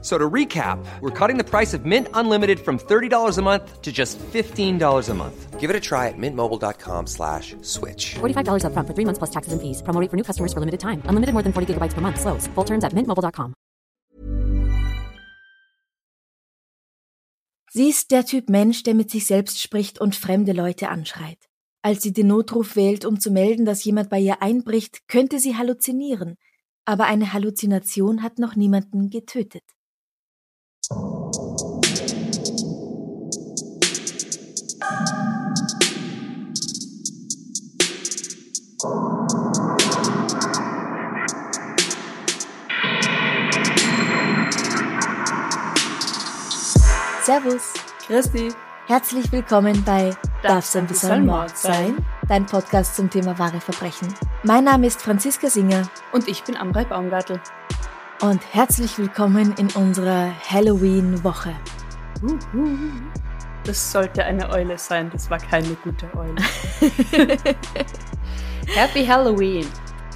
So to recap, we're cutting the price of Mint Unlimited from $30 a month to just $15 a month. Give it a try at mintmobile.com slash switch. $45 upfront for three months plus taxes and fees. Promo rate for new customers for limited time. Unlimited more than 40 gigabytes per month. Slows. Full terms at mintmobile.com. Sie ist der Typ Mensch, der mit sich selbst spricht und fremde Leute anschreit. Als sie den Notruf wählt, um zu melden, dass jemand bei ihr einbricht, könnte sie halluzinieren. Aber eine Halluzination hat noch niemanden getötet. Servus, Christi. herzlich willkommen bei Darf's ein bisschen Mord sein? Dein Podcast zum Thema wahre Verbrechen. Mein Name ist Franziska Singer Und ich bin Amrei Baumgartel. Und herzlich willkommen in unserer Halloween-Woche. Das sollte eine Eule sein, das war keine gute Eule. Happy Halloween.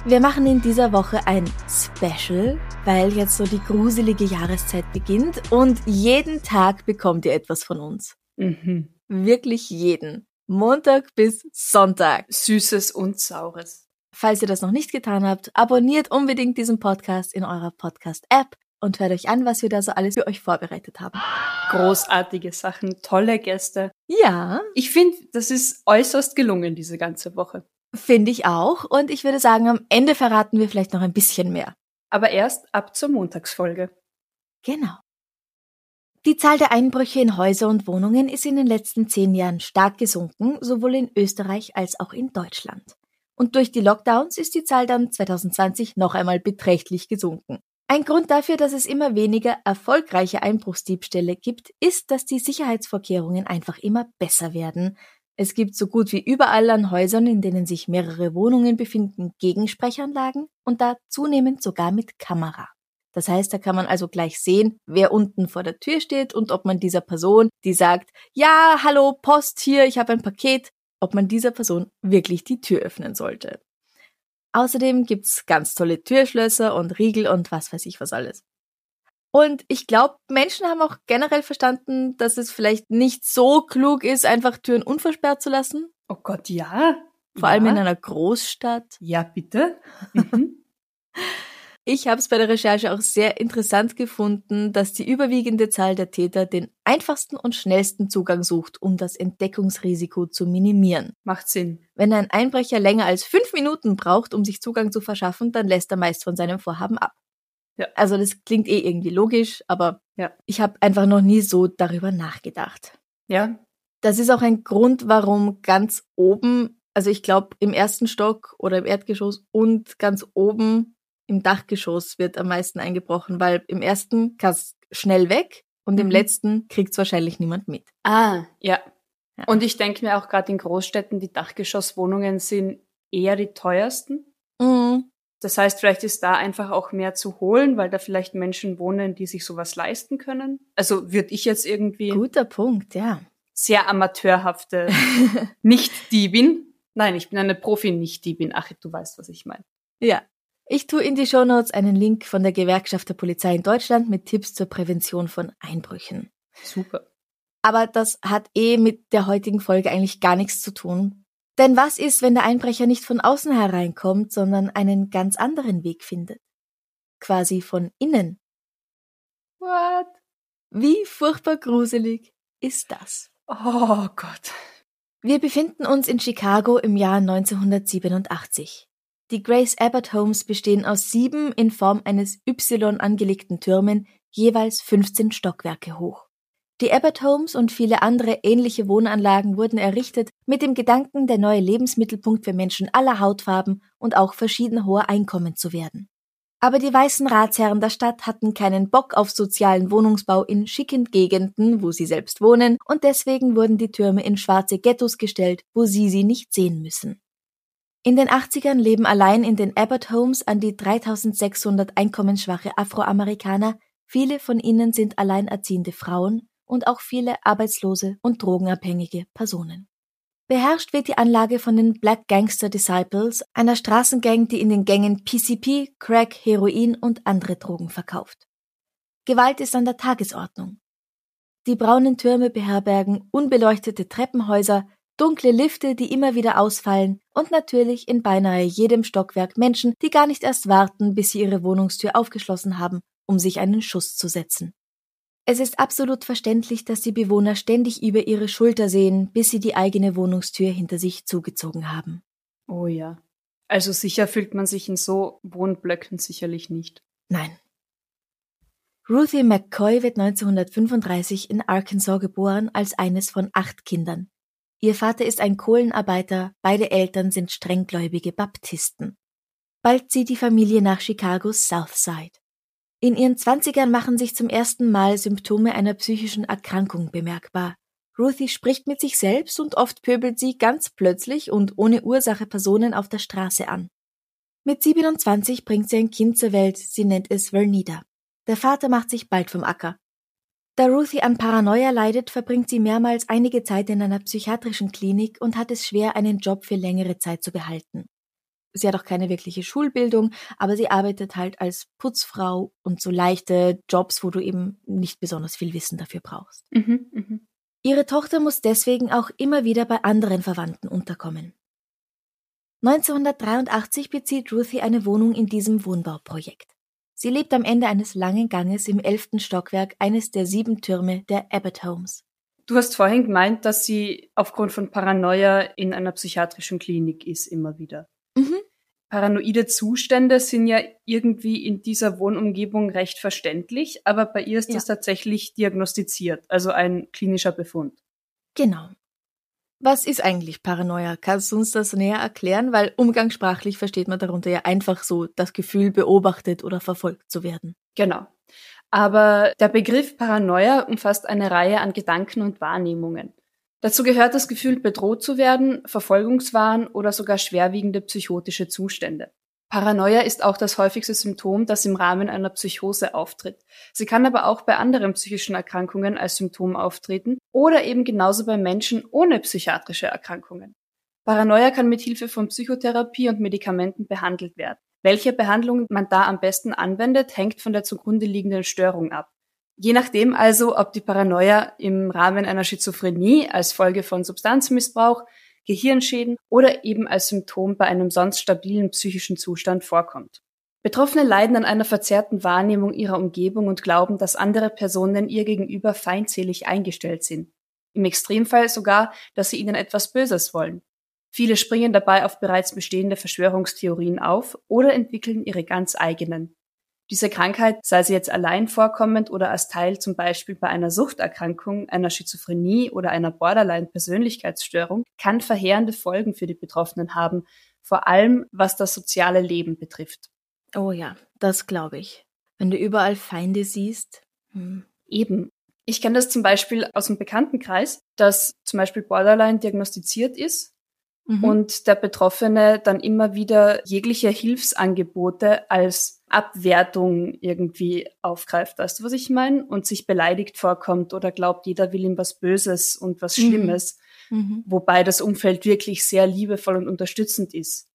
Wir machen in dieser Woche ein Special, weil jetzt so die gruselige Jahreszeit beginnt und jeden Tag bekommt ihr etwas von uns. Mhm. Wirklich jeden. Montag bis Sonntag. Süßes und Saures. Falls ihr das noch nicht getan habt, abonniert unbedingt diesen Podcast in eurer Podcast-App und hört euch an, was wir da so alles für euch vorbereitet haben. Großartige Sachen, tolle Gäste. Ja, Ich finde, das ist äußerst gelungen, diese ganze Woche. finde ich auch. Und ich würde sagen, am Ende verraten wir vielleicht noch ein bisschen mehr. Aber erst ab zur Montagsfolge. Genau. Die Zahl der Einbrüche in Häuser und Wohnungen ist in den letzten zehn Jahren stark gesunken, sowohl in Österreich als auch in Deutschland. Und durch die Lockdowns ist die Zahl dann 2020 noch einmal beträchtlich gesunken. Ein Grund dafür, dass es immer weniger erfolgreiche Einbruchsdiebstähle gibt, ist, dass die Sicherheitsvorkehrungen einfach immer besser werden. Es gibt so gut wie überall an Häusern, in denen sich mehrere Wohnungen befinden, Gegensprechanlagen und da zunehmend sogar mit Kamera. Das heißt, da kann man also gleich sehen, wer unten vor der Tür steht und ob man dieser Person, die sagt, ja, hallo, Post hier, ich habe ein Paket, ob man dieser Person wirklich die Tür öffnen sollte. Außerdem gibt's ganz tolle Türschlösser und Riegel und was weiß ich was alles. Und ich glaube, Menschen haben auch generell verstanden, dass es vielleicht nicht so klug ist, einfach Türen unversperrt zu lassen. Oh Gott, ja. Vor ja. allem in einer Großstadt. Ja, bitte. Mhm. Ich habe es bei der Recherche auch sehr interessant gefunden, dass die überwiegende Zahl der Täter den einfachsten und schnellsten Zugang sucht, um das Entdeckungsrisiko zu minimieren. Macht Sinn. Wenn ein Einbrecher länger als fünf Minuten braucht, um sich Zugang zu verschaffen, dann lässt er meist von seinem Vorhaben ab. Ja. Also das klingt eh irgendwie logisch, aber Ja. ich habe einfach noch nie so darüber nachgedacht. Ja. Das ist auch ein Grund, warum ganz oben, also ich glaube im ersten Stock oder im Erdgeschoss und ganz oben im Dachgeschoss wird am meisten eingebrochen, weil im ersten kannst schnell weg und im Mhm. letzten kriegt's wahrscheinlich niemand mit. Ah, ja. Ja. Und ich denke mir auch gerade in Großstädten, die Dachgeschosswohnungen sind eher die teuersten. Mhm. Das heißt, vielleicht ist da einfach auch mehr zu holen, weil da vielleicht Menschen wohnen, die sich sowas leisten können. Also würde ich jetzt irgendwie Guter Punkt, ja. sehr amateurhafte Nicht-Diebin. Nein, ich bin eine Profi-Nicht-Diebin. Ach, du weißt, was ich meine. Ja. Ich tue in die Shownotes einen Link von der Gewerkschaft der Polizei in Deutschland mit Tipps zur Prävention von Einbrüchen. Super. Aber das hat eh mit der heutigen Folge eigentlich gar nichts zu tun. Denn was ist, wenn der Einbrecher nicht von außen hereinkommt, sondern einen ganz anderen Weg findet? Quasi von innen. What? Wie furchtbar gruselig ist das? Oh Gott. Wir befinden uns in Chicago im Jahr 1987. Die Grace Abbott Homes bestehen aus sieben in Form eines Y angelegten Türmen, jeweils 15 Stockwerke hoch. Die Abbott Homes und viele andere ähnliche Wohnanlagen wurden errichtet mit dem Gedanken, der neue Lebensmittelpunkt für Menschen aller Hautfarben und auch verschieden hoher Einkommen zu werden. Aber die weißen Ratsherren der Stadt hatten keinen Bock auf sozialen Wohnungsbau in schicken Gegenden, wo sie selbst wohnen, und deswegen wurden die Türme in schwarze Ghettos gestellt, wo sie sie nicht sehen müssen. In den 80ern leben allein in den Abbott Homes an die 3600 einkommensschwache Afroamerikaner. Viele von ihnen sind alleinerziehende Frauen und auch viele arbeitslose und drogenabhängige Personen. Beherrscht wird die Anlage von den Black Gangster Disciples, einer Straßengang, die in den Gängen PCP, Crack, Heroin und andere Drogen verkauft. Gewalt ist an der Tagesordnung. Die braunen Türme beherbergen unbeleuchtete Treppenhäuser, dunkle Lifte, die immer wieder ausfallen und natürlich in beinahe jedem Stockwerk Menschen, die gar nicht erst warten, bis sie ihre Wohnungstür aufgeschlossen haben, um sich einen Schuss zu setzen. Es ist absolut verständlich, dass die Bewohner ständig über ihre Schulter sehen, bis sie die eigene Wohnungstür hinter sich zugezogen haben. Oh ja. Also sicher fühlt man sich in so Wohnblöcken sicherlich nicht. Nein. Ruthie McCoy wird 1935 in Arkansas geboren als eines von acht Kindern. Ihr Vater ist ein Kohlenarbeiter, beide Eltern sind strenggläubige Baptisten. Bald zieht die Familie nach Chicagos Southside. In ihren Zwanzigern machen sich zum ersten Mal Symptome einer psychischen Erkrankung bemerkbar. Ruthie spricht mit sich selbst und oft pöbelt sie ganz plötzlich und ohne Ursache Personen auf der Straße an. Mit 27 bringt sie ein Kind zur Welt, sie nennt es Vernida. Der Vater macht sich bald vom Acker. Da Ruthie an Paranoia leidet, verbringt sie mehrmals einige Zeit in einer psychiatrischen Klinik und hat es schwer, einen Job für längere Zeit zu behalten. Sie hat auch keine wirkliche Schulbildung, aber sie arbeitet halt als Putzfrau und so leichte Jobs, wo du eben nicht besonders viel Wissen dafür brauchst. Mhm, mh. Ihre Tochter muss deswegen auch immer wieder bei anderen Verwandten unterkommen. 1983 bezieht Ruthie eine Wohnung in diesem Wohnbauprojekt. Sie lebt am Ende eines langen Ganges im elften Stockwerk eines der sieben Türme der Abbott Homes. Du hast vorhin gemeint, dass sie aufgrund von Paranoia in einer psychiatrischen Klinik ist, immer wieder. Mhm. Paranoide Zustände sind ja irgendwie in dieser Wohnumgebung recht verständlich, aber bei ihr ist Ja. das tatsächlich diagnostiziert, also ein klinischer Befund. Genau. Was ist eigentlich Paranoia? Kannst du uns das näher erklären? Weil umgangssprachlich versteht man darunter ja einfach so das Gefühl, beobachtet oder verfolgt zu werden. Genau. Aber der Begriff Paranoia umfasst eine Reihe an Gedanken und Wahrnehmungen. Dazu gehört das Gefühl, bedroht zu werden, Verfolgungswahn oder sogar schwerwiegende psychotische Zustände. Paranoia ist auch das häufigste Symptom, das im Rahmen einer Psychose auftritt. Sie kann aber auch bei anderen psychischen Erkrankungen als Symptom auftreten oder eben genauso bei Menschen ohne psychiatrische Erkrankungen. Paranoia kann mit Hilfe von Psychotherapie und Medikamenten behandelt werden. Welche Behandlung man da am besten anwendet, hängt von der zugrunde liegenden Störung ab. Je nachdem also, ob die Paranoia im Rahmen einer Schizophrenie als Folge von Substanzmissbrauch, Gehirnschäden oder eben als Symptom bei einem sonst stabilen psychischen Zustand vorkommt. Betroffene leiden an einer verzerrten Wahrnehmung ihrer Umgebung und glauben, dass andere Personen ihr gegenüber feindselig eingestellt sind. Im Extremfall sogar, dass sie ihnen etwas Böses wollen. Viele springen dabei auf bereits bestehende Verschwörungstheorien auf oder entwickeln ihre ganz eigenen. Diese Krankheit, sei sie jetzt allein vorkommend oder als Teil zum Beispiel bei einer Suchterkrankung, einer Schizophrenie oder einer Borderline-Persönlichkeitsstörung, kann verheerende Folgen für die Betroffenen haben, vor allem was das soziale Leben betrifft. Oh ja, das glaube ich. Wenn du überall Feinde siehst. Hm. Eben. Ich kenne das zum Beispiel aus dem Bekanntenkreis, dass zum Beispiel Borderline diagnostiziert ist Mhm. und der Betroffene dann immer wieder jegliche Hilfsangebote als Abwertung irgendwie aufgreift. Weißt du, was ich meine? Und sich beleidigt vorkommt oder glaubt, jeder will ihm was Böses und was Mhm. Schlimmes, Mhm. wobei das Umfeld wirklich sehr liebevoll und unterstützend ist.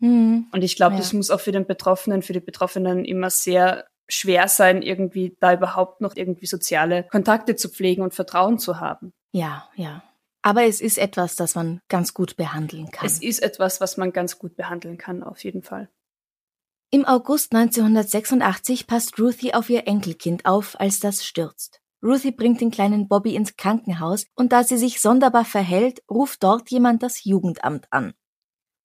Mhm. Und ich glaube, Ja. das muss auch für den Betroffenen, für die Betroffenen immer sehr schwer sein, irgendwie da überhaupt noch irgendwie soziale Kontakte zu pflegen und Vertrauen zu haben. Ja, ja. Aber es ist etwas, das man ganz gut behandeln kann. Es ist etwas, was man ganz gut behandeln kann, auf jeden Fall. Im August 1986 passt Ruthie auf ihr Enkelkind auf, als das stürzt. Ruthie bringt den kleinen Bobby ins Krankenhaus und da sie sich sonderbar verhält, ruft dort jemand das Jugendamt an.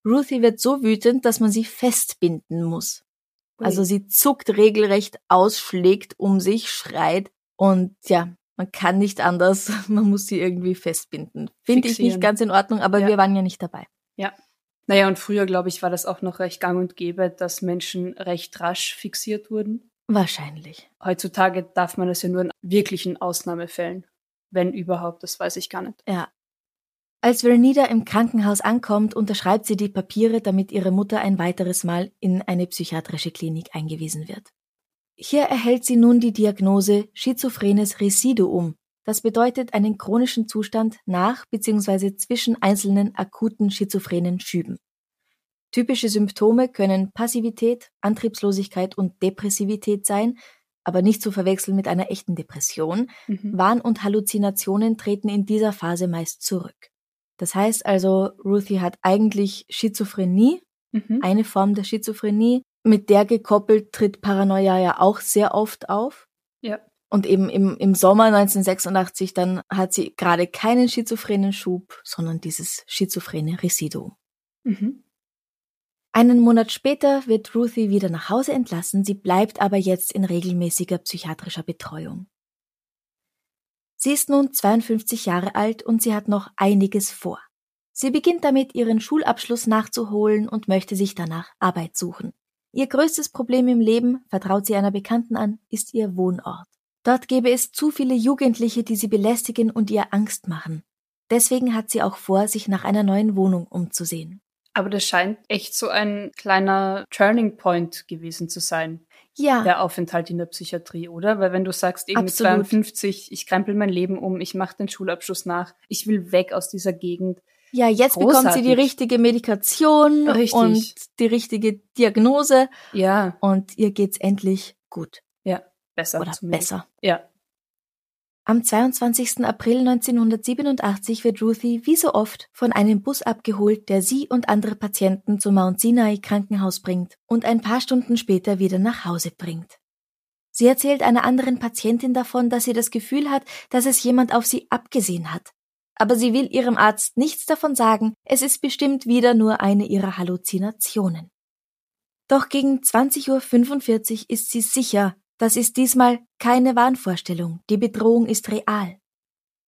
Ruthie wird so wütend, dass man sie festbinden muss. Also sie zuckt regelrecht aus, schlägt um sich, schreit und ja, man kann nicht anders, man muss sie irgendwie festbinden. Finde ich nicht ganz in Ordnung, aber Ja. wir waren ja nicht dabei. Ja. Naja, und früher, glaube ich, war das auch noch recht gang und gäbe, dass Menschen recht rasch fixiert wurden. Wahrscheinlich. Heutzutage darf man das ja nur in wirklichen Ausnahmefällen. Wenn überhaupt, das weiß ich gar nicht. Ja. Als Vernida im Krankenhaus ankommt, unterschreibt sie die Papiere, damit ihre Mutter ein weiteres Mal in eine psychiatrische Klinik eingewiesen wird. Hier erhält sie nun die Diagnose schizophrenes Residuum. Das bedeutet einen chronischen Zustand nach bzw. zwischen einzelnen akuten schizophrenen Schüben. Typische Symptome können Passivität, Antriebslosigkeit und Depressivität sein, aber nicht zu verwechseln mit einer echten Depression. Mhm. Wahn und Halluzinationen treten in dieser Phase meist zurück. Das heißt also, Ruthie hat eigentlich Schizophrenie, mhm. eine Form der Schizophrenie. Mit der gekoppelt tritt Paranoia ja auch sehr oft auf. Ja. Und eben im, im Sommer 1986 dann hat sie gerade keinen schizophrenen Schub, sondern dieses schizophrene Residuum. Mhm. Einen Monat später wird Ruthie wieder nach Hause entlassen, sie bleibt aber jetzt in regelmäßiger psychiatrischer Betreuung. Sie ist nun 52 Jahre alt und sie hat noch einiges vor. Sie beginnt damit, ihren Schulabschluss nachzuholen und möchte sich danach Arbeit suchen. Ihr größtes Problem im Leben, vertraut sie einer Bekannten an, ist ihr Wohnort. Dort gäbe es zu viele Jugendliche, die sie belästigen und ihr Angst machen. Deswegen hat sie auch vor, sich nach einer neuen Wohnung umzusehen. Aber das scheint echt so ein kleiner Turning Point gewesen zu sein ja. der Aufenthalt in der Psychiatrie, oder? Weil wenn du sagst, eben mit 52, ich krempel mein Leben um, ich mache den Schulabschluss nach, ich will weg aus dieser Gegend. Ja, jetzt Großartig. bekommt sie die richtige Medikation Richtig. und die richtige Diagnose. Ja. Und ihr geht's endlich gut. Ja, besser. Oder besser. Ja. Am 22. April 1987 wird Ruthie wie so oft von einem Bus abgeholt, der sie und andere Patienten zum Mount Sinai Krankenhaus bringt und ein paar Stunden später wieder nach Hause bringt. Sie erzählt einer anderen Patientin davon, dass sie das Gefühl hat, dass es jemand auf sie abgesehen hat. Aber sie will ihrem Arzt nichts davon sagen, es ist bestimmt wieder nur eine ihrer Halluzinationen. Doch gegen 20.45 Uhr ist sie sicher, das ist diesmal keine Wahnvorstellung. Die Bedrohung ist real.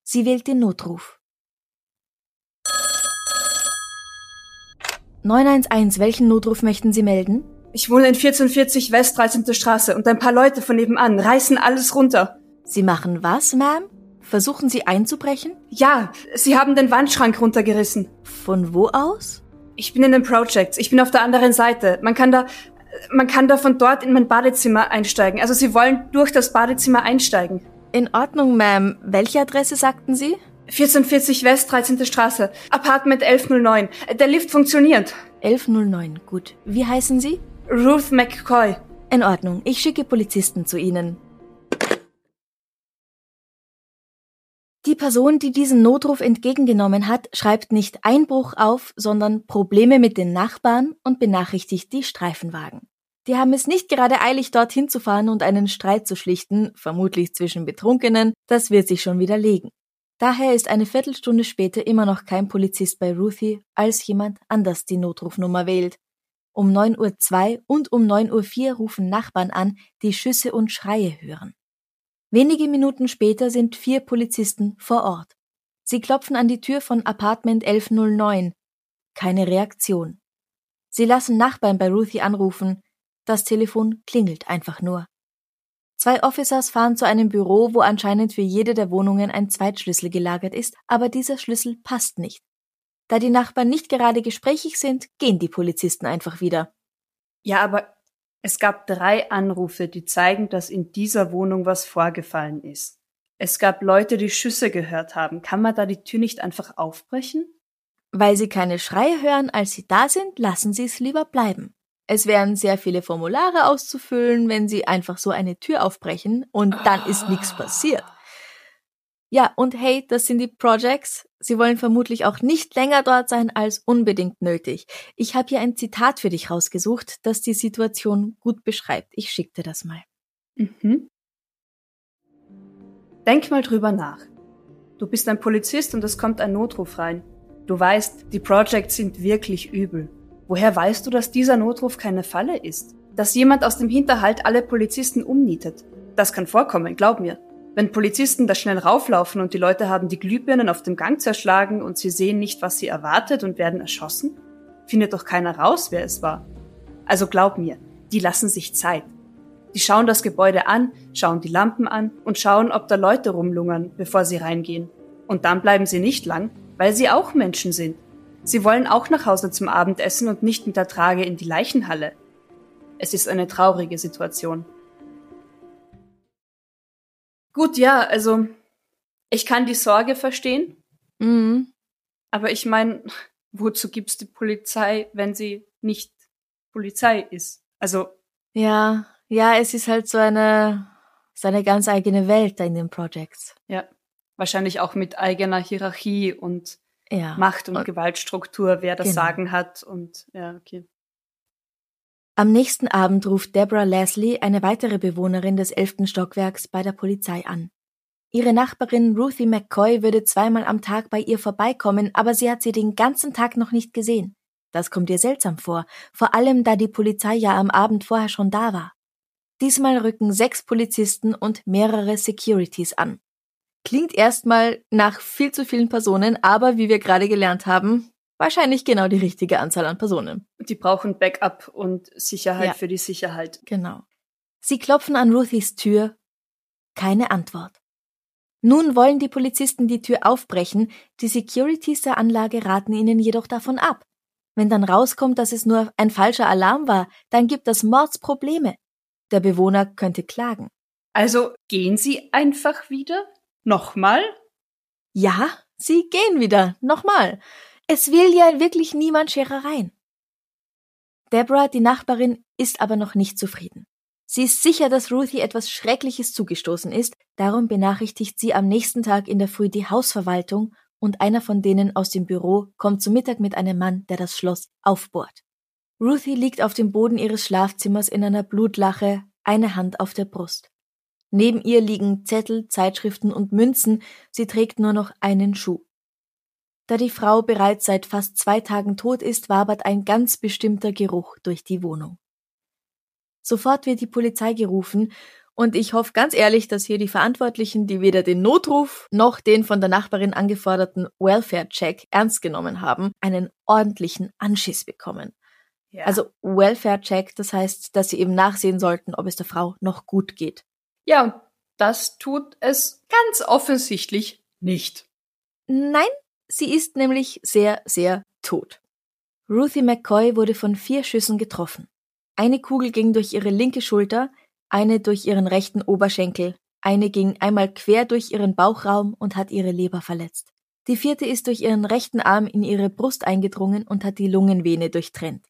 Sie wählt den Notruf. 911, welchen Notruf möchten Sie melden? Ich wohne in 1440 West 13. Straße und ein paar Leute von nebenan reißen alles runter. Sie machen was, Ma'am? Versuchen Sie einzubrechen? Ja, sie haben den Wandschrank runtergerissen. Von wo aus? Ich bin in den Projects. Ich bin auf der anderen Seite. Man kann da man kann da von dort in mein Badezimmer einsteigen. Also Sie wollen durch das Badezimmer einsteigen. In Ordnung, Ma'am. Welche Adresse sagten Sie? 1440 West, 13. Straße. Apartment 1109. Der Lift funktioniert. 1109, gut. Wie heißen Sie? Ruth McCoy. In Ordnung. Ich schicke Polizisten zu Ihnen. Die Person, die diesen Notruf entgegengenommen hat, schreibt nicht Einbruch auf, sondern Probleme mit den Nachbarn und benachrichtigt die Streifenwagen. Die haben es nicht gerade eilig, dorthin zu fahren und einen Streit zu schlichten, vermutlich zwischen Betrunkenen, das wird sich schon wieder legen. Daher ist eine Viertelstunde später immer noch kein Polizist bei Ruthie, als jemand anders die Notrufnummer wählt. Um 9.02 Uhr und um 9.04 Uhr rufen Nachbarn an, die Schüsse und Schreie hören. Wenige Minuten später sind vier Polizisten vor Ort. Sie klopfen an die Tür von Apartment 1109. Keine Reaktion. Sie lassen Nachbarn bei Ruthie anrufen. Das Telefon klingelt einfach nur. Zwei Officers fahren zu einem Büro, wo anscheinend für jede der Wohnungen ein Zweitschlüssel gelagert ist, aber dieser Schlüssel passt nicht. Da die Nachbarn nicht gerade gesprächig sind, gehen die Polizisten einfach wieder. Ja, aber es gab drei Anrufe, die zeigen, dass in dieser Wohnung was vorgefallen ist. Es gab Leute, die Schüsse gehört haben. Kann man da die Tür nicht einfach aufbrechen? Weil sie keine Schreie hören, als sie da sind, lassen sie es lieber bleiben. Es wären sehr viele Formulare auszufüllen, wenn sie einfach so eine Tür aufbrechen und dann ist nichts passiert. Ja, und hey, das sind die Projects. Sie wollen vermutlich auch nicht länger dort sein als unbedingt nötig. Ich habe hier ein Zitat für dich rausgesucht, das die Situation gut beschreibt. Ich schick dir das mal. Mhm. Denk mal drüber nach. Du bist ein Polizist und es kommt ein Notruf rein. Du weißt, die Projects sind wirklich übel. Woher weißt du, dass dieser Notruf keine Falle ist? Dass jemand aus dem Hinterhalt alle Polizisten umnietet? Das kann vorkommen, glaub mir. Wenn Polizisten da schnell rauflaufen und die Leute haben die Glühbirnen auf dem Gang zerschlagen und sie sehen nicht, was sie erwartet und werden erschossen, findet doch keiner raus, wer es war. Also glaub mir, die lassen sich Zeit. Die schauen das Gebäude an, schauen die Lampen an und schauen, ob da Leute rumlungern, bevor sie reingehen. Und dann bleiben sie nicht lang, weil sie auch Menschen sind. Sie wollen auch nach Hause zum Abendessen und nicht mit der Trage in die Leichenhalle. Es ist eine traurige Situation. Gut, ja, also ich kann die Sorge verstehen. Mhm. Aber ich meine, wozu gibt's die Polizei, wenn sie nicht Polizei ist? Also. Ja, ja, es ist halt so eine, so eine ganz eigene Welt da in den Projects. Ja. Wahrscheinlich auch mit eigener Hierarchie und ja. Macht- und, und Gewaltstruktur, wer das genau. Sagen hat und, ja, okay. Am nächsten Abend ruft Deborah Leslie, eine weitere Bewohnerin des elften Stockwerks, bei der Polizei an. Ihre Nachbarin Ruthie McCoy würde zweimal am Tag bei ihr vorbeikommen, aber sie hat sie den ganzen Tag noch nicht gesehen. Das kommt ihr seltsam vor, vor allem da die Polizei ja am Abend vorher schon da war. Diesmal rücken sechs Polizisten und mehrere Securities an. Klingt erstmal nach viel zu vielen Personen, aber wie wir gerade gelernt haben, wahrscheinlich genau die richtige Anzahl an Personen. Die brauchen Backup und Sicherheit Ja. für die Sicherheit. Genau. Sie klopfen an Ruthies Tür. Keine Antwort. Nun wollen die Polizisten die Tür aufbrechen, die Securities der Anlage raten ihnen jedoch davon ab. Wenn dann rauskommt, dass es nur ein falscher Alarm war, dann gibt das Mordsprobleme. Der Bewohner könnte klagen. Also gehen Sie einfach wieder? Nochmal? Ja, sie gehen wieder. Nochmal. Es will ja wirklich niemand Scherereien. Deborah, die Nachbarin, ist aber noch nicht zufrieden. Sie ist sicher, dass Ruthie etwas Schreckliches zugestoßen ist, darum benachrichtigt sie am nächsten Tag in der Früh die Hausverwaltung und einer von denen aus dem Büro kommt zu Mittag mit einem Mann, der das Schloss aufbohrt. Ruthie liegt auf dem Boden ihres Schlafzimmers in einer Blutlache, eine Hand auf der Brust. Neben ihr liegen Zettel, Zeitschriften und Münzen, sie trägt nur noch einen Schuh. Da die Frau bereits seit fast zwei Tagen tot ist, wabert ein ganz bestimmter Geruch durch die Wohnung. Sofort wird die Polizei gerufen, und ich hoffe ganz ehrlich, dass hier die Verantwortlichen, die weder den Notruf noch den von der Nachbarin angeforderten Welfare-Check ernst genommen haben, einen ordentlichen Anschiss bekommen. Ja. Also Welfare-Check, das heißt, dass sie eben nachsehen sollten, ob es der Frau noch gut geht. ja, und das tut es ganz offensichtlich nicht. Nein, sie ist nämlich sehr, sehr tot. Ruthie McCoy wurde von vier Schüssen getroffen. Eine Kugel ging durch ihre linke Schulter, eine durch ihren rechten Oberschenkel, eine ging einmal quer durch ihren Bauchraum und hat ihre Leber verletzt. Die vierte ist durch ihren rechten Arm in ihre Brust eingedrungen und hat die Lungenvene durchtrennt.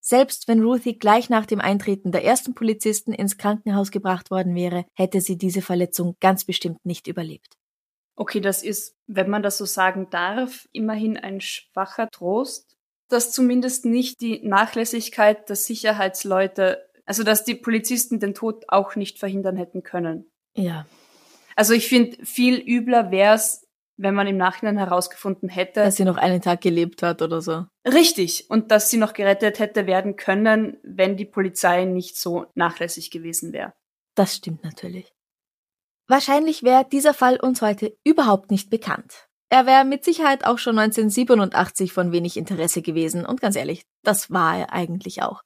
Selbst wenn Ruthie gleich nach dem Eintreten der ersten Polizisten ins Krankenhaus gebracht worden wäre, hätte sie diese Verletzung ganz bestimmt nicht überlebt. Okay, das ist, wenn man das so sagen darf, immerhin ein schwacher Trost, dass zumindest nicht die Nachlässigkeit der Sicherheitsleute, also dass die Polizisten den Tod auch nicht verhindern hätten können. Ja, Also ich finde, viel übler wäre es, wenn man im Nachhinein herausgefunden hätte, dass sie noch einen Tag gelebt hat oder so. richtig, und dass sie noch gerettet hätte werden können, wenn die Polizei nicht so nachlässig gewesen wäre. Das stimmt natürlich. Wahrscheinlich wäre dieser Fall uns heute überhaupt nicht bekannt. Er wäre mit Sicherheit auch schon 1987 von wenig Interesse gewesen und ganz ehrlich, das war er eigentlich auch.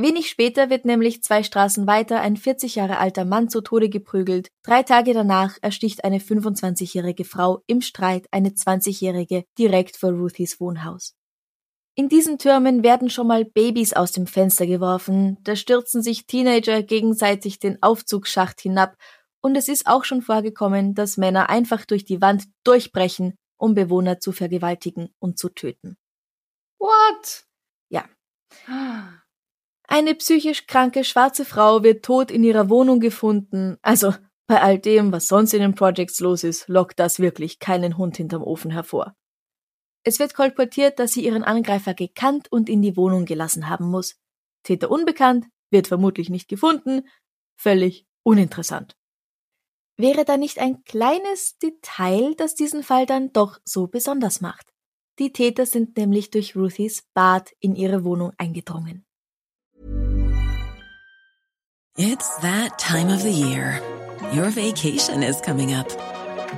Wenig später wird nämlich zwei Straßen weiter ein 40 Jahre alter Mann zu Tode geprügelt. Drei Tage danach ersticht eine 25-jährige Frau im Streit eine 20-jährige direkt vor Ruthies Wohnhaus. In diesen Türmen werden schon mal Babys aus dem Fenster geworfen, da stürzen sich Teenager gegenseitig den Aufzugsschacht hinab und es ist auch schon vorgekommen, dass Männer einfach durch die Wand durchbrechen, um Bewohner zu vergewaltigen und zu töten. What? Ja. Eine psychisch kranke schwarze Frau wird tot in ihrer Wohnung gefunden. Also, bei all dem, was sonst in den Projects los ist, lockt das wirklich keinen Hund hinterm Ofen hervor. Es wird kolportiert, dass sie ihren Angreifer gekannt und in die Wohnung gelassen haben muss. Täter unbekannt, wird vermutlich nicht gefunden, völlig uninteressant. Wäre da nicht ein kleines Detail, das diesen Fall dann doch so besonders macht? Die Täter sind nämlich durch Ruthies Bad in ihre Wohnung eingedrungen. It's that time of the year. Your vacation is coming up.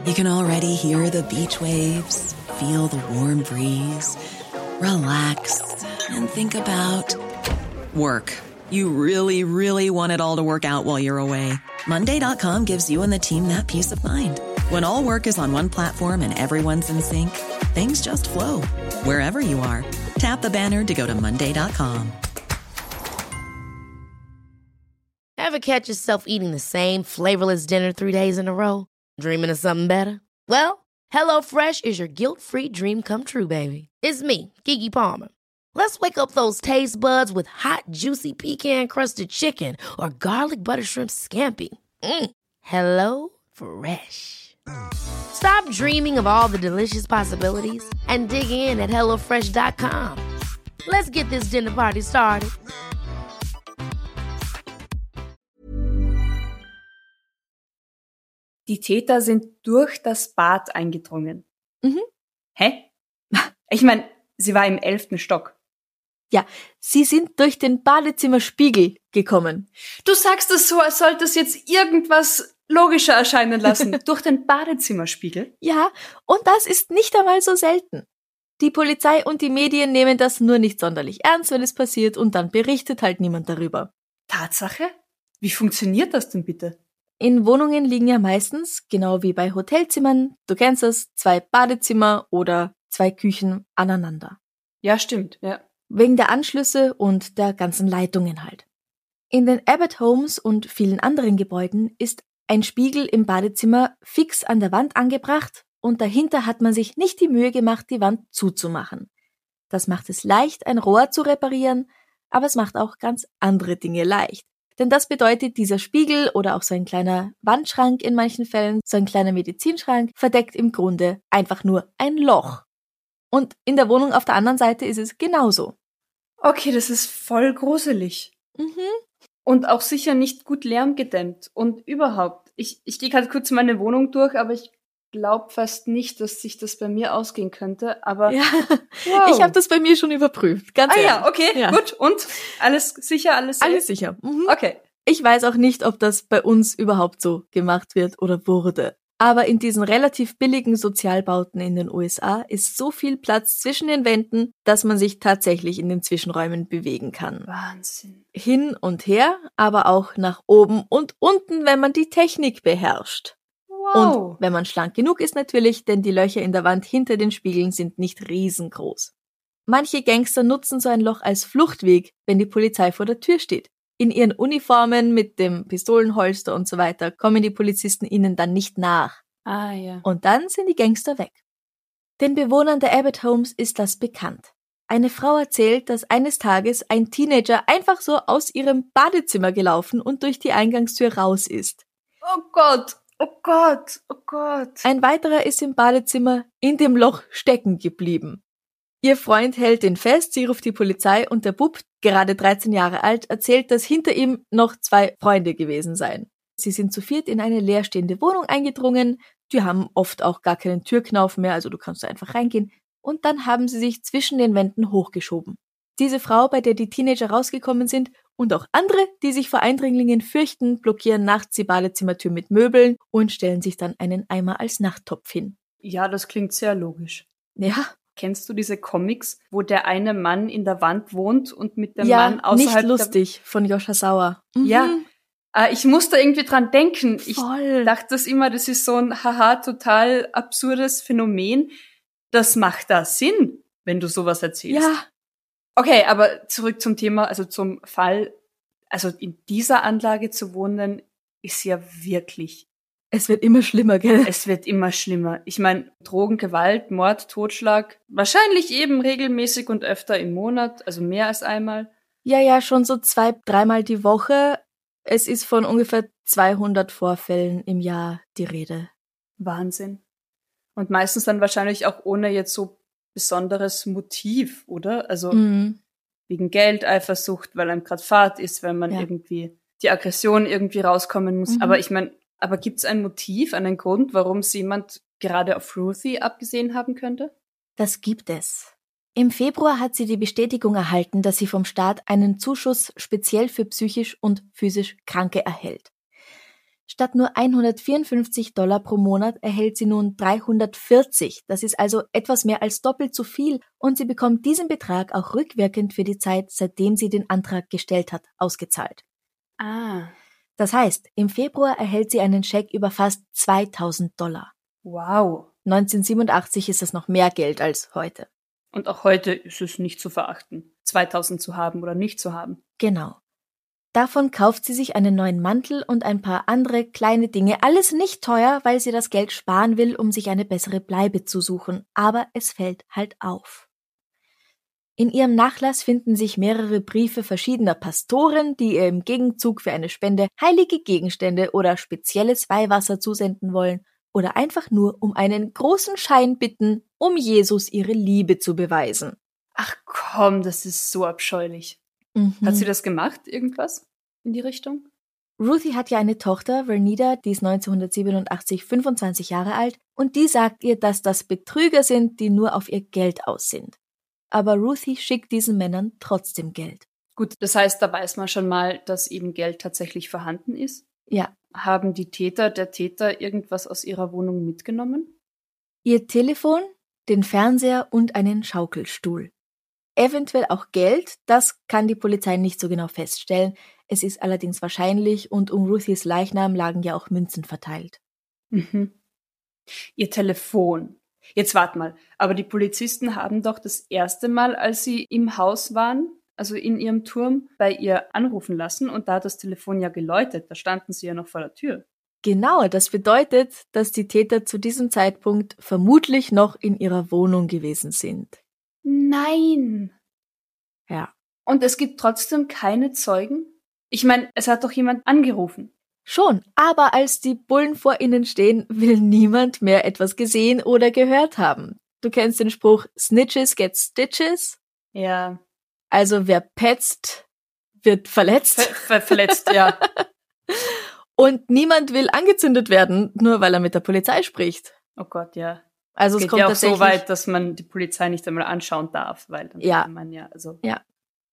You can already hear the beach waves, feel the warm breeze, relax, and think about work. You really, really want it all to work out while you're away. Monday.com gives you and the team that peace of mind. When all work is on one platform and everyone's in sync, things just flow wherever you are. Tap the banner to go to Monday.com. Ever catch yourself eating the same flavorless dinner three days in a row? Dreaming of something better? Well, HelloFresh is your guilt free dream come true, baby. It's me, Kiki Palmer. Let's wake up those taste buds with hot, juicy pecan crusted chicken or garlic butter shrimp scampi. Mm. Hello Fresh. Stop dreaming of all the delicious possibilities and dig in at HelloFresh.com. Let's get this dinner party started. Die Täter sind durch das Bad eingedrungen. Mhm. Hä? Ich meine, sie war im elften Stock. Ja, sie sind durch den Badezimmerspiegel gekommen. Du sagst es so, als sollte es jetzt irgendwas logischer erscheinen lassen. durch den Badezimmerspiegel? Ja, und das ist nicht einmal so selten. Die Polizei und die Medien nehmen das nur nicht sonderlich ernst, wenn es passiert, und dann berichtet halt niemand darüber. Tatsache? Wie funktioniert das denn bitte? In Wohnungen liegen ja meistens, genau wie bei Hotelzimmern, du kennst es, zwei Badezimmer oder zwei Küchen aneinander. Ja, stimmt, ja. Wegen der Anschlüsse und der ganzen Leitungen halt. In den Abbott Homes und vielen anderen Gebäuden ist ein Spiegel im Badezimmer fix an der Wand angebracht und dahinter hat man sich nicht die Mühe gemacht, die Wand zuzumachen. Das macht es leicht, ein Rohr zu reparieren, aber es macht auch ganz andere Dinge leicht. Denn das bedeutet, dieser Spiegel oder auch so ein kleiner Wandschrank in manchen Fällen, so ein kleiner Medizinschrank, verdeckt im Grunde einfach nur ein Loch. Und in der Wohnung auf der anderen Seite ist es genauso. Okay, das ist voll gruselig. Mhm. Und auch sicher nicht gut lärmgedämmt. Und überhaupt, ich, ich gehe gerade kurz meine Wohnung durch, aber ich glaube fast nicht, dass sich das bei mir ausgehen könnte. Aber Ja, wow. ich habe das bei mir schon überprüft. Ganz Ah ehrlich. ja, okay, Ja. gut. Und alles sicher, alles safe? Alles sicher. Mhm. Okay. Ich weiß auch nicht, ob das bei uns überhaupt so gemacht wird oder wurde. Aber in diesen relativ billigen Sozialbauten in den USA ist so viel Platz zwischen den Wänden, dass man sich tatsächlich in den Zwischenräumen bewegen kann. Wahnsinn. Hin und her, aber auch nach oben und unten, wenn man die Technik beherrscht. Wow. Und wenn man schlank genug ist natürlich, denn die Löcher in der Wand hinter den Spiegeln sind nicht riesengroß. Manche Gangster nutzen so ein Loch als Fluchtweg, wenn die Polizei vor der Tür steht. In ihren Uniformen mit dem Pistolenholster und so weiter kommen die Polizisten ihnen dann nicht nach. ah ja. Und dann sind die Gangster weg. Den Bewohnern der Abbott Homes ist das bekannt. Eine Frau erzählt, dass eines Tages ein Teenager einfach so aus ihrem Badezimmer gelaufen und durch die Eingangstür raus ist. Oh Gott, oh Gott, oh Gott. Ein weiterer ist im Badezimmer in dem Loch stecken geblieben. Ihr Freund hält ihn fest, sie ruft die Polizei und der Bub, gerade 13 Jahre alt, erzählt, dass hinter ihm noch zwei Freunde gewesen seien. Sie sind zu viert in eine leerstehende Wohnung eingedrungen, die haben oft auch gar keinen Türknauf mehr, also du kannst da einfach reingehen, und dann haben sie sich zwischen den Wänden hochgeschoben. Diese Frau, bei der die Teenager rausgekommen sind, und auch andere, die sich vor Eindringlingen fürchten, blockieren nachts die Badezimmertür mit Möbeln und stellen sich dann einen Eimer als Nachttopf hin. Ja, das klingt sehr logisch. Ja, Kennst du diese Comics, wo der eine Mann in der Wand wohnt und mit dem ja, Mann außerhalb nicht lustig von Joscha Sauer. Mhm. Ja, äh, ich musste irgendwie dran denken. Ich voll. dachte das immer, das ist so ein haha total absurdes Phänomen. Das macht da Sinn, wenn du sowas erzählst. ja, Okay, aber zurück zum Thema, also zum Fall. Also in dieser Anlage zu wohnen, ist ja wirklich es wird immer schlimmer, gell? es wird immer schlimmer. Ich meine, Drogen, Gewalt, Mord, Totschlag, wahrscheinlich eben regelmäßig und öfter im Monat, also mehr als einmal. Ja, ja, schon so zwei, dreimal die Woche. Es ist von ungefähr 200 Vorfällen im Jahr die Rede. Wahnsinn. Und meistens dann wahrscheinlich auch ohne jetzt so besonderes Motiv, oder? Also Mhm. wegen Geld, Eifersucht, weil einem gerade Fahrt ist, weil man Ja. irgendwie die Aggression irgendwie rauskommen muss. Mhm. Aber ich meine, aber gibt's ein Motiv, einen Grund, warum es jemand gerade auf Ruthie abgesehen haben könnte? Das gibt es. Im Februar hat sie die Bestätigung erhalten, dass sie vom Staat einen Zuschuss speziell für psychisch und physisch Kranke erhält. Statt nur 154 Dollar pro Monat erhält sie nun 340. Das ist also etwas mehr als doppelt so viel und sie bekommt diesen Betrag auch rückwirkend für die Zeit, seitdem sie den Antrag gestellt hat, ausgezahlt. Ah. Das heißt, im Februar erhält sie einen Scheck über fast 2000 Dollar. Wow. 1987 ist das noch mehr Geld als heute. Und auch heute ist es nicht zu verachten, 2000 zu haben oder nicht zu haben. Genau. Davon kauft sie sich einen neuen Mantel und ein paar andere kleine Dinge. Alles nicht teuer, weil sie das Geld sparen will, um sich eine bessere Bleibe zu suchen. Aber es fällt halt auf. In ihrem Nachlass finden sich mehrere Briefe verschiedener Pastoren, die ihr im Gegenzug für eine Spende heilige Gegenstände oder spezielles Weihwasser zusenden wollen oder einfach nur um einen großen Schein bitten, um Jesus ihre Liebe zu beweisen. Ach komm, das ist so abscheulich. Mhm. Hat sie das gemacht, irgendwas in die Richtung? Ruthie hat ja eine Tochter, Vernida, die ist 1987 25 Jahre alt, und die sagt ihr, dass das Betrüger sind, die nur auf ihr Geld aus sind. Aber Ruthie schickt diesen Männern trotzdem Geld. Gut, das heißt, da weiß man schon mal, dass eben Geld tatsächlich vorhanden ist. Ja. Haben die Täter, der Täter irgendwas aus ihrer Wohnung mitgenommen? Ihr Telefon, den Fernseher und einen Schaukelstuhl. Eventuell auch Geld, das kann die Polizei nicht so genau feststellen. Es ist allerdings wahrscheinlich und um Ruthies Leichnam lagen ja auch Münzen verteilt. Mhm. Ihr Telefon. Jetzt wart mal, aber die Polizisten haben doch das erste Mal, als sie im Haus waren, also in ihrem Turm, bei ihr anrufen lassen und da hat das Telefon ja geläutet, da standen sie ja noch vor der Tür. Genau, das bedeutet, dass die Täter zu diesem Zeitpunkt vermutlich noch in ihrer Wohnung gewesen sind. Nein. Ja. Und es gibt trotzdem keine Zeugen? Ich meine, es hat doch jemand angerufen. Schon, aber als die Bullen vor ihnen stehen, will niemand mehr etwas gesehen oder gehört haben. Du kennst den Spruch Snitches get stitches? Ja. Also wer petzt, wird verletzt. Ver ver verletzt, ja. Und niemand will angezündet werden, nur weil er mit der Polizei spricht. Oh Gott, ja. Also es Geht kommt ja auch so weit, dass man die Polizei nicht einmal anschauen darf, weil dann Ja. kann man ja, also. Ja.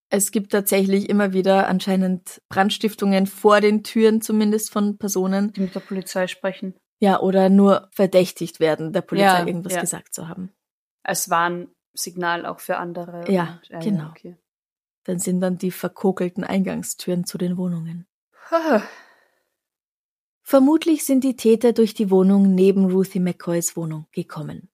Es gibt tatsächlich immer wieder anscheinend Brandstiftungen vor den Türen zumindest von Personen. Die mit der Polizei sprechen. Ja, oder nur verdächtigt werden, der Polizei Ja, irgendwas ja. gesagt zu haben. Als Warnsignal auch für andere. Ja, und, genau. okay. Dann sind dann die verkokelten Eingangstüren zu den Wohnungen. Vermutlich sind die Täter durch die Wohnung neben Ruthie McCoys Wohnung gekommen.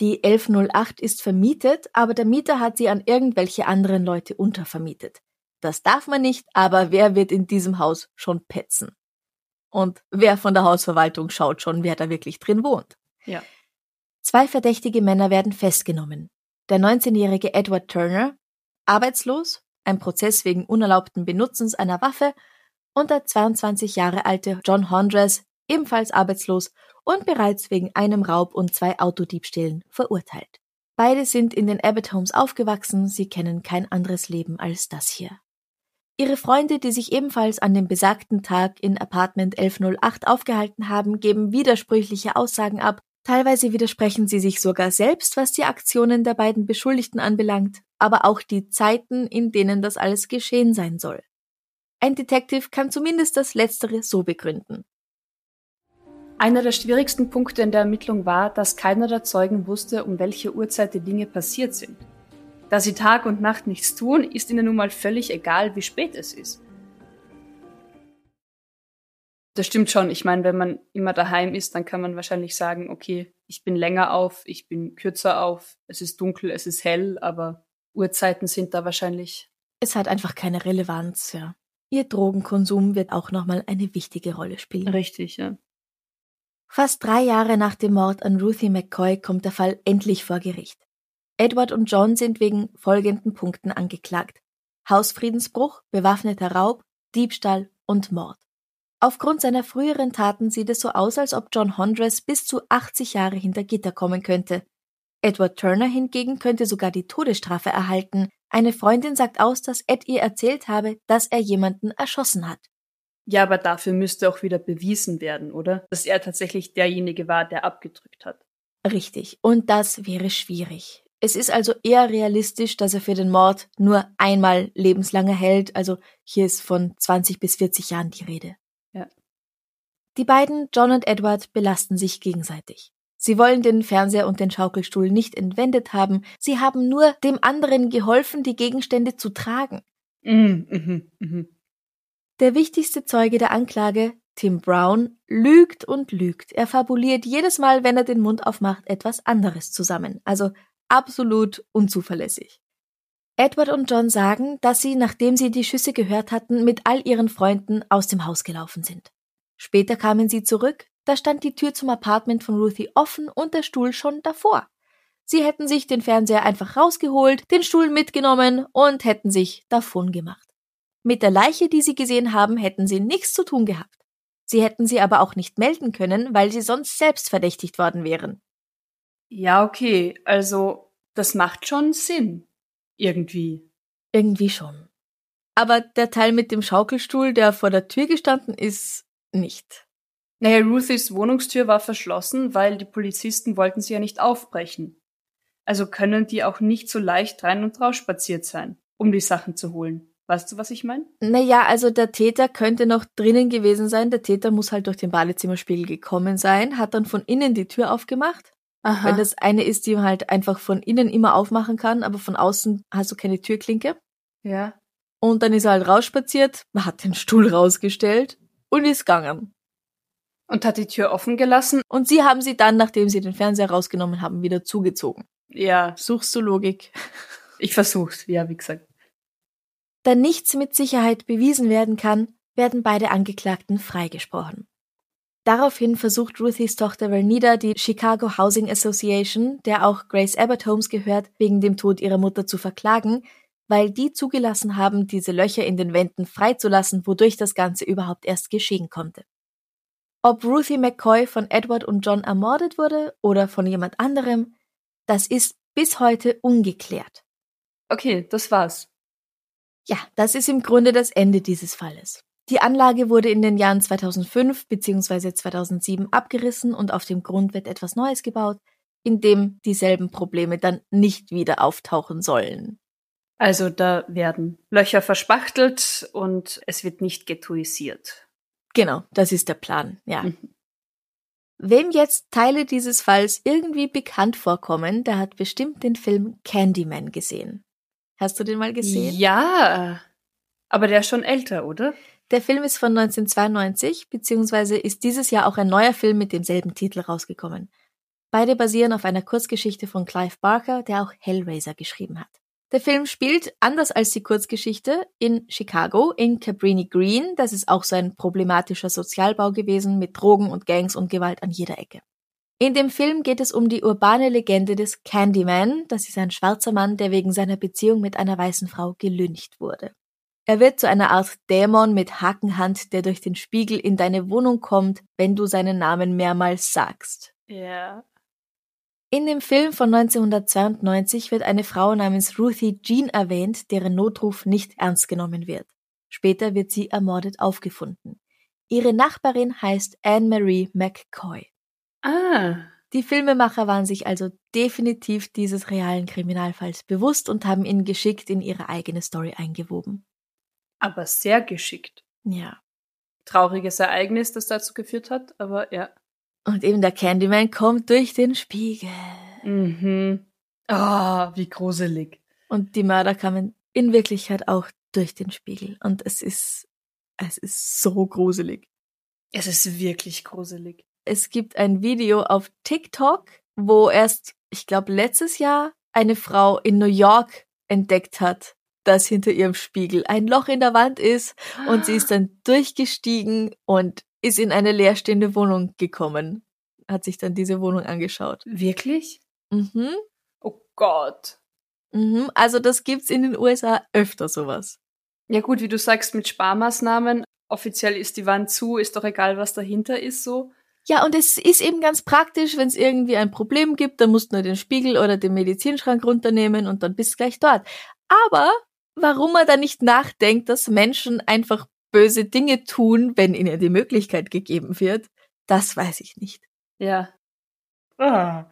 Die 1108 ist vermietet, aber der Mieter hat sie an irgendwelche anderen Leute untervermietet. Das darf man nicht, aber wer wird in diesem Haus schon petzen? Und wer von der Hausverwaltung schaut schon, wer da wirklich drin wohnt? Ja. Zwei verdächtige Männer werden festgenommen. Der 19-jährige Edward Turner, arbeitslos, ein Prozess wegen unerlaubten Benutzens einer Waffe und der 22 Jahre alte John Hondres, ebenfalls arbeitslos und bereits wegen einem Raub und zwei Autodiebstählen verurteilt. Beide sind in den Abbott Homes aufgewachsen, sie kennen kein anderes Leben als das hier. Ihre Freunde, die sich ebenfalls an dem besagten Tag in Apartment 1108 aufgehalten haben, geben widersprüchliche Aussagen ab, teilweise widersprechen sie sich sogar selbst, was die Aktionen der beiden Beschuldigten anbelangt, aber auch die Zeiten, in denen das alles geschehen sein soll. Ein Detective kann zumindest das Letztere so begründen. Einer der schwierigsten Punkte in der Ermittlung war, dass keiner der Zeugen wusste, um welche Uhrzeit die Dinge passiert sind. Da sie Tag und Nacht nichts tun, ist ihnen nun mal völlig egal, wie spät es ist. Das stimmt schon. Ich meine, wenn man immer daheim ist, dann kann man wahrscheinlich sagen, okay, ich bin länger auf, ich bin kürzer auf, es ist dunkel, es ist hell, aber Uhrzeiten sind da wahrscheinlich. Es hat einfach keine Relevanz, ja. Ihr Drogenkonsum wird auch nochmal eine wichtige Rolle spielen. Richtig, ja. Fast drei Jahre nach dem Mord an Ruthie McCoy kommt der Fall endlich vor Gericht. Edward und John sind wegen folgenden Punkten angeklagt. Hausfriedensbruch, bewaffneter Raub, Diebstahl und Mord. Aufgrund seiner früheren Taten sieht es so aus, als ob John Hondres bis zu 80 Jahre hinter Gitter kommen könnte. Edward Turner hingegen könnte sogar die Todesstrafe erhalten. Eine Freundin sagt aus, dass Ed ihr erzählt habe, dass er jemanden erschossen hat. Ja, aber dafür müsste auch wieder bewiesen werden, oder? Dass er tatsächlich derjenige war, der abgedrückt hat. Richtig. Und das wäre schwierig. Es ist also eher realistisch, dass er für den Mord nur einmal lebenslang erhält. Also hier ist von 20 bis 40 Jahren die Rede. Ja. Die beiden, John und Edward, belasten sich gegenseitig. Sie wollen den Fernseher und den Schaukelstuhl nicht entwendet haben. Sie haben nur dem anderen geholfen, die Gegenstände zu tragen. Mhm, mhm, mhm. Der wichtigste Zeuge der Anklage, Tim Brown lügt und lügt. Er fabuliert jedes Mal, wenn er den Mund aufmacht, etwas anderes zusammen. Also absolut unzuverlässig. Edward und John sagen, dass sie, nachdem sie die Schüsse gehört hatten, mit all ihren Freunden aus dem Haus gelaufen sind. Später kamen sie zurück, da stand die Tür zum Apartment von Ruthie offen und der Stuhl schon davor. Sie hätten sich den Fernseher einfach rausgeholt, den Stuhl mitgenommen und hätten sich davon gemacht. Mit der Leiche, die sie gesehen haben, hätten sie nichts zu tun gehabt. Sie hätten sie aber auch nicht melden können, weil sie sonst selbst verdächtigt worden wären. Ja, okay, also das macht schon Sinn. Irgendwie. Irgendwie schon. Aber der Teil mit dem Schaukelstuhl, der vor der Tür gestanden ist, nicht. Naja, Ruthies Wohnungstür war verschlossen, weil die Polizisten wollten sie ja nicht aufbrechen. Also können die auch nicht so leicht rein und raus spaziert sein, um die Sachen zu holen. Weißt du, was ich meine? Naja, also der Täter könnte noch drinnen gewesen sein. Der Täter muss halt durch den Badezimmerspiegel gekommen sein, hat dann von innen die Tür aufgemacht. Aha. Weil das eine ist, die man halt einfach von innen immer aufmachen kann, aber von außen hast du keine Türklinke. Ja. Und dann ist er halt rausspaziert, hat den Stuhl rausgestellt und ist gegangen. Und hat die Tür offen gelassen. Und sie haben sie dann, nachdem sie den Fernseher rausgenommen haben, wieder zugezogen. Ja, Suchst du Logik? ich versuch's, ja, wie gesagt. Da nichts mit Sicherheit bewiesen werden kann, werden beide Angeklagten freigesprochen. Daraufhin versucht Ruthies Tochter Vernida die Chicago Housing Association, der auch Grace Abbott Holmes gehört, wegen dem Tod ihrer Mutter zu verklagen, weil die zugelassen haben, diese Löcher in den Wänden freizulassen, wodurch das Ganze überhaupt erst geschehen konnte. Ob Ruthie McCoy von Edward und John ermordet wurde oder von jemand anderem, das ist bis heute ungeklärt. Okay, das war's. Ja, das ist im Grunde das Ende dieses Falles. Die Anlage wurde in den Jahren 2005 bzw. 2007 abgerissen und auf dem Grund wird etwas Neues gebaut, in dem dieselben Probleme dann nicht wieder auftauchen sollen. Also da werden Löcher verspachtelt und es wird nicht ghettoisiert. Genau, das ist der Plan, ja. Mhm. Wem jetzt Teile dieses Falls irgendwie bekannt vorkommen, der hat bestimmt den Film Candyman gesehen. Hast du den mal gesehen? Ja, aber der ist schon älter, oder? Der Film ist von 1992, beziehungsweise ist dieses Jahr auch ein neuer Film mit demselben Titel rausgekommen. Beide basieren auf einer Kurzgeschichte von Clive Barker, der auch Hellraiser geschrieben hat. Der Film spielt, anders als die Kurzgeschichte, in Chicago, in Cabrini Green. Das ist auch so ein problematischer Sozialbau gewesen mit Drogen und Gangs und Gewalt an jeder Ecke. In dem Film geht es um die urbane Legende des Candyman. Das ist ein schwarzer Mann, der wegen seiner Beziehung mit einer weißen Frau gelyncht wurde. Er wird zu einer Art Dämon mit Hakenhand, der durch den Spiegel in deine Wohnung kommt, wenn du seinen Namen mehrmals sagst. Ja. In dem Film von 1992 wird eine Frau namens Ruthie Jean erwähnt, deren Notruf nicht ernst genommen wird. Später wird sie ermordet aufgefunden. Ihre Nachbarin heißt Anne-Marie McCoy. Ah, Die Filmemacher waren sich also definitiv dieses realen Kriminalfalls bewusst und haben ihn geschickt in ihre eigene Story eingewoben. aber sehr geschickt. Ja. Trauriges Ereignis, das dazu geführt hat, aber ja. Und eben der Candyman kommt durch den Spiegel. Mhm. Ah, wie gruselig. Und die Mörder kamen in Wirklichkeit auch durch den Spiegel. Und es ist, es ist so gruselig. Es ist wirklich gruselig. Es gibt ein Video auf TikTok, wo erst, ich glaube, letztes Jahr eine Frau in New York entdeckt hat, dass hinter ihrem Spiegel ein Loch in der Wand ist und sie ist dann durchgestiegen und ist in eine leerstehende Wohnung gekommen. Hat sich dann diese Wohnung angeschaut. Wirklich? Mhm. Oh Gott. Mhm. Also das gibt's in den USA öfter sowas. Ja gut, wie du sagst, mit Sparmaßnahmen. Offiziell ist die Wand zu, ist doch egal, was dahinter ist, so. Ja, und es ist eben ganz praktisch, wenn es irgendwie ein Problem gibt, dann musst du nur den Spiegel oder den Medizinschrank runternehmen und dann bist du gleich dort. Aber warum man da nicht nachdenkt, dass Menschen einfach böse Dinge tun, wenn ihnen die Möglichkeit gegeben wird, das weiß ich nicht. Ja. Ah.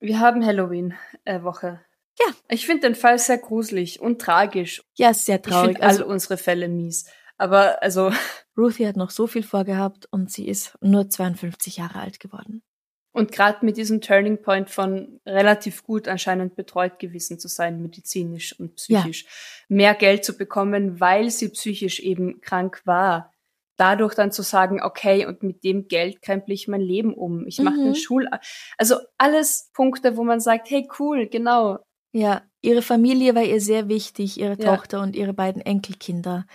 Wir haben Halloween-Woche. Ja. Ich finde den Fall sehr gruselig und tragisch. Ja, sehr Ich traurig. finde alle Also unsere Fälle mies. Aber also, Ruthie hat noch so viel vorgehabt und sie ist nur 52 Jahre alt geworden. und gerade mit diesem Turning Point von relativ gut anscheinend betreut gewesen zu sein, medizinisch und psychisch, mehr Geld zu bekommen, weil sie psychisch eben krank war, dadurch dann zu sagen, okay, und mit dem Geld kremple ich mein Leben um. Ich mache Mhm. den Schul... Also alles Punkte, wo man sagt, hey, cool, genau. Ja, ihre Familie war ihr sehr wichtig, ihre Ja. Tochter und ihre beiden Enkelkinder.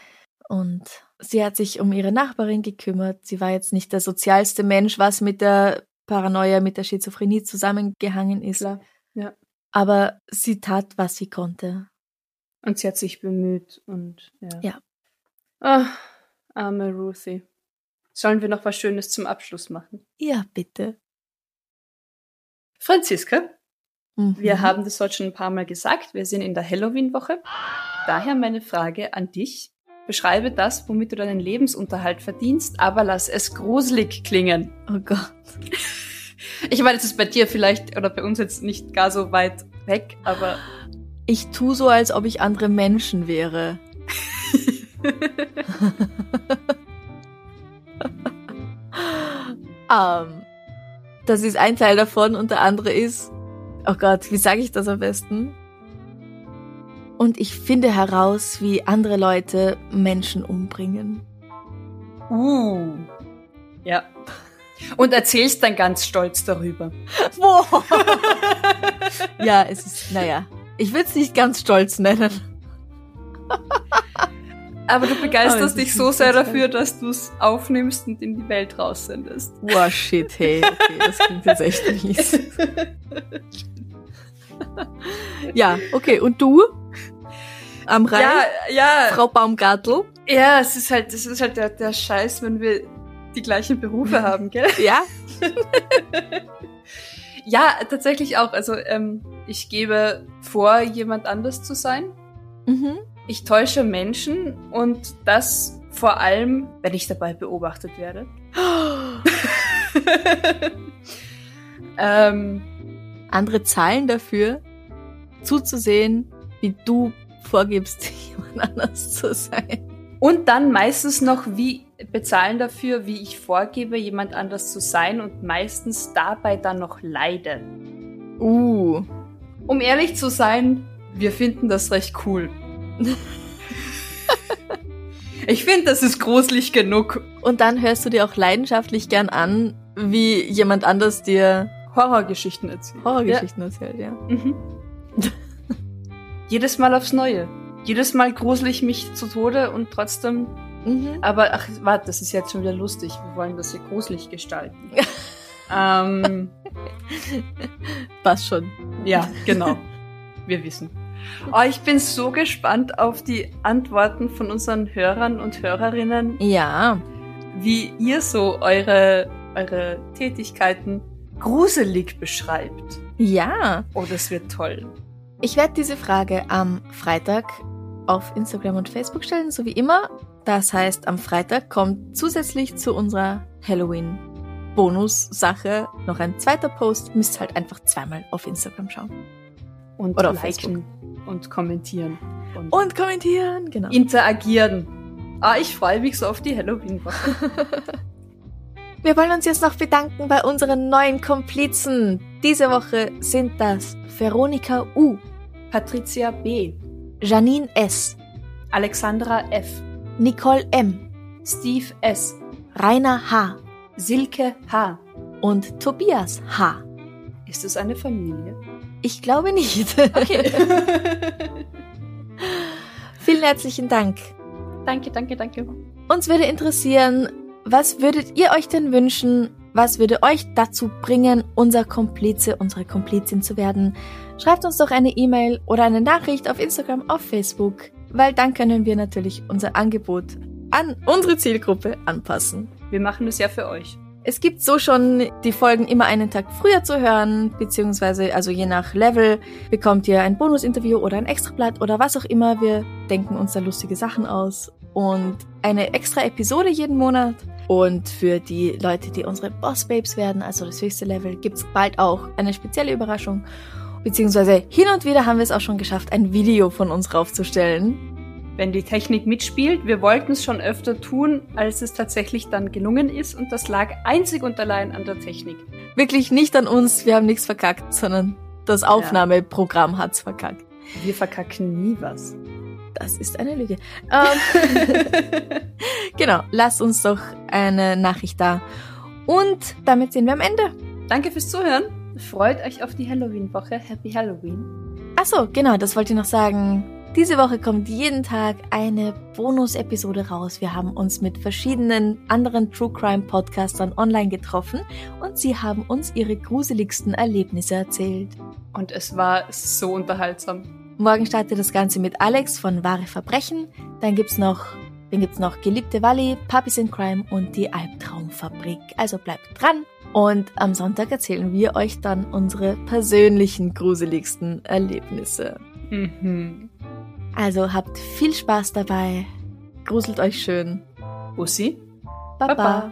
Und sie hat sich um ihre Nachbarin gekümmert. Sie war jetzt nicht der sozialste Mensch, was mit der Paranoia, mit der Schizophrenie zusammengehangen ist. Klar. Ja. Aber sie tat, was sie konnte. Und sie hat sich bemüht und ja. Ja. Ah, arme Ruthie. Sollen wir noch was Schönes zum Abschluss machen? Ja, bitte. Franziska, Mhm. wir haben das heute schon ein paar Mal gesagt. Wir sind in der Halloween-Woche. Daher meine Frage an dich. Beschreibe das, womit du deinen Lebensunterhalt verdienst, aber lass es gruselig klingen. Oh Gott. Ich meine, es ist bei dir vielleicht oder bei uns jetzt nicht gar so weit weg, aber Ich tu so, als ob ich andere Menschen wäre. Ähm, das ist ein Teil davon und der andere ist, oh Gott, wie sage ich das am besten? Und ich finde heraus, wie andere Leute Menschen umbringen. uh. Ja. Und erzählst dann ganz stolz darüber. Wow. ja, es ist, naja, ich würde es nicht ganz stolz nennen. Aber du begeisterst es dich so sehr dafür, dass du es aufnimmst und in die Welt raussendest. Wow, shit, hey, okay, das klingt jetzt echt mies. ja, okay, und du? Am Rhein? Ja, ja. Frau Baumgartel? Ja, es ist halt, es ist halt der, der Scheiß, wenn wir die gleichen Berufe haben, gell? Ja? Ja, tatsächlich auch. Also ähm, ich gebe vor, jemand anders zu sein. Mhm. Ich täusche Menschen und das vor allem, wenn ich dabei beobachtet werde. ähm, Andere zahlen dafür, zuzusehen, wie du vorgibst, jemand anders zu sein. und dann meistens noch wie bezahlen dafür, wie ich vorgebe, jemand anders zu sein und meistens dabei dann noch leide. Uh. Um ehrlich zu sein, wir finden das recht cool. ich finde, das ist gruselig genug. Und dann hörst du dir auch leidenschaftlich gern an, wie jemand anders dir Horrorgeschichten erzählen. Horrorgeschichten erzählt, ja. Ja. Mhm. Jedes Mal aufs Neue. Jedes Mal grusel ich mich zu Tode und trotzdem. Mhm. Aber ach, warte, das ist jetzt schon wieder lustig. Wir wollen das hier gruselig gestalten. ähm, Passt schon. ja, genau. Wir wissen. Oh, ich bin so gespannt auf die Antworten von unseren Hörern und Hörerinnen, Ja. wie ihr so eure, eure Tätigkeiten gruselig beschreibt. Ja. Oh, das wird toll. Ich werde diese Frage am Freitag auf Instagram und Facebook stellen, so wie immer. Das heißt, am Freitag kommt zusätzlich zu unserer Halloween-Bonus-Sache noch ein zweiter Post. Müsst halt einfach zweimal auf Instagram schauen. Und Oder auf liken und kommentieren. Und, Und kommentieren, genau. interagieren. Ah, ich freue mich so auf die Halloween-Woche. Wir wollen uns jetzt noch bedanken bei unseren neuen Komplizen. Diese Woche sind das Veronika U, Patricia B., Janine S., Alexandra F., Nicole M., Steve S., Rainer H. Silke H. und Tobias H. Ist es eine Familie? Ich glaube nicht. Okay. Vielen herzlichen Dank. danke, danke, danke. Uns würde interessieren, was würdet ihr euch denn wünschen? Was würde euch dazu bringen, unser Komplize, unsere Komplizin zu werden? Schreibt uns doch eine E-Mail oder eine Nachricht auf Instagram, auf Facebook, weil dann können wir natürlich unser Angebot an unsere Zielgruppe anpassen. Wir machen es ja für euch. Es gibt so schon die Folgen immer einen Tag früher zu hören, beziehungsweise also je nach Level bekommt ihr ein Bonusinterview oder ein Extrablatt oder was auch immer. Wir denken uns da lustige Sachen aus und eine extra Episode jeden Monat. Und für die Leute, die unsere Boss Babes werden, also das höchste Level, gibt's bald auch eine spezielle Überraschung. Beziehungsweise hin und wieder haben wir es auch schon geschafft, ein Video von uns raufzustellen. Wenn die Technik mitspielt, wir wollten es schon öfter tun, als es tatsächlich dann gelungen ist und das lag einzig und allein an der Technik. Wirklich nicht an uns, wir haben nichts verkackt, sondern das Aufnahmeprogramm hat's verkackt. Wir verkacken nie was. Das ist eine Lüge. Ähm, genau, lasst uns doch eine Nachricht da. Und damit sind wir am Ende. Danke fürs Zuhören. Freut euch auf die Halloween-Woche. Happy Halloween. Achso, genau, das wollte ich noch sagen. Diese Woche kommt jeden Tag eine Bonus-Episode raus. Wir haben uns mit verschiedenen anderen True Crime Podcastern online getroffen und sie haben uns ihre gruseligsten Erlebnisse erzählt. Und es war so unterhaltsam. Morgen startet das Ganze mit Alex von Wahre Verbrechen. Dann gibt's noch, dann gibt's noch Geliebte Valley, Puppies in Crime und die Albtraumfabrik. Also bleibt dran. Und am Sonntag erzählen wir euch dann unsere persönlichen gruseligsten Erlebnisse. Mhm. Also habt viel Spaß dabei. Gruselt euch schön. Bussi. Baba. Baba.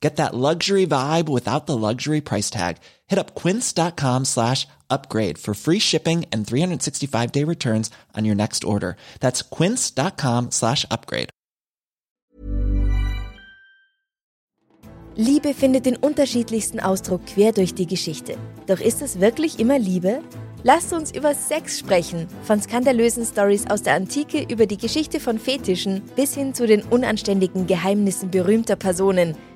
Get that luxury vibe without the luxury price tag. Hit up quince.com slash upgrade for free shipping and 365 day returns on your next order. That's quince.com slash upgrade. Liebe findet den unterschiedlichsten Ausdruck quer durch die Geschichte. Doch ist es wirklich immer Liebe? Lasst uns über Sex sprechen. Von skandalösen Stories aus der Antike über die Geschichte von Fetischen bis hin zu den unanständigen Geheimnissen berühmter Personen.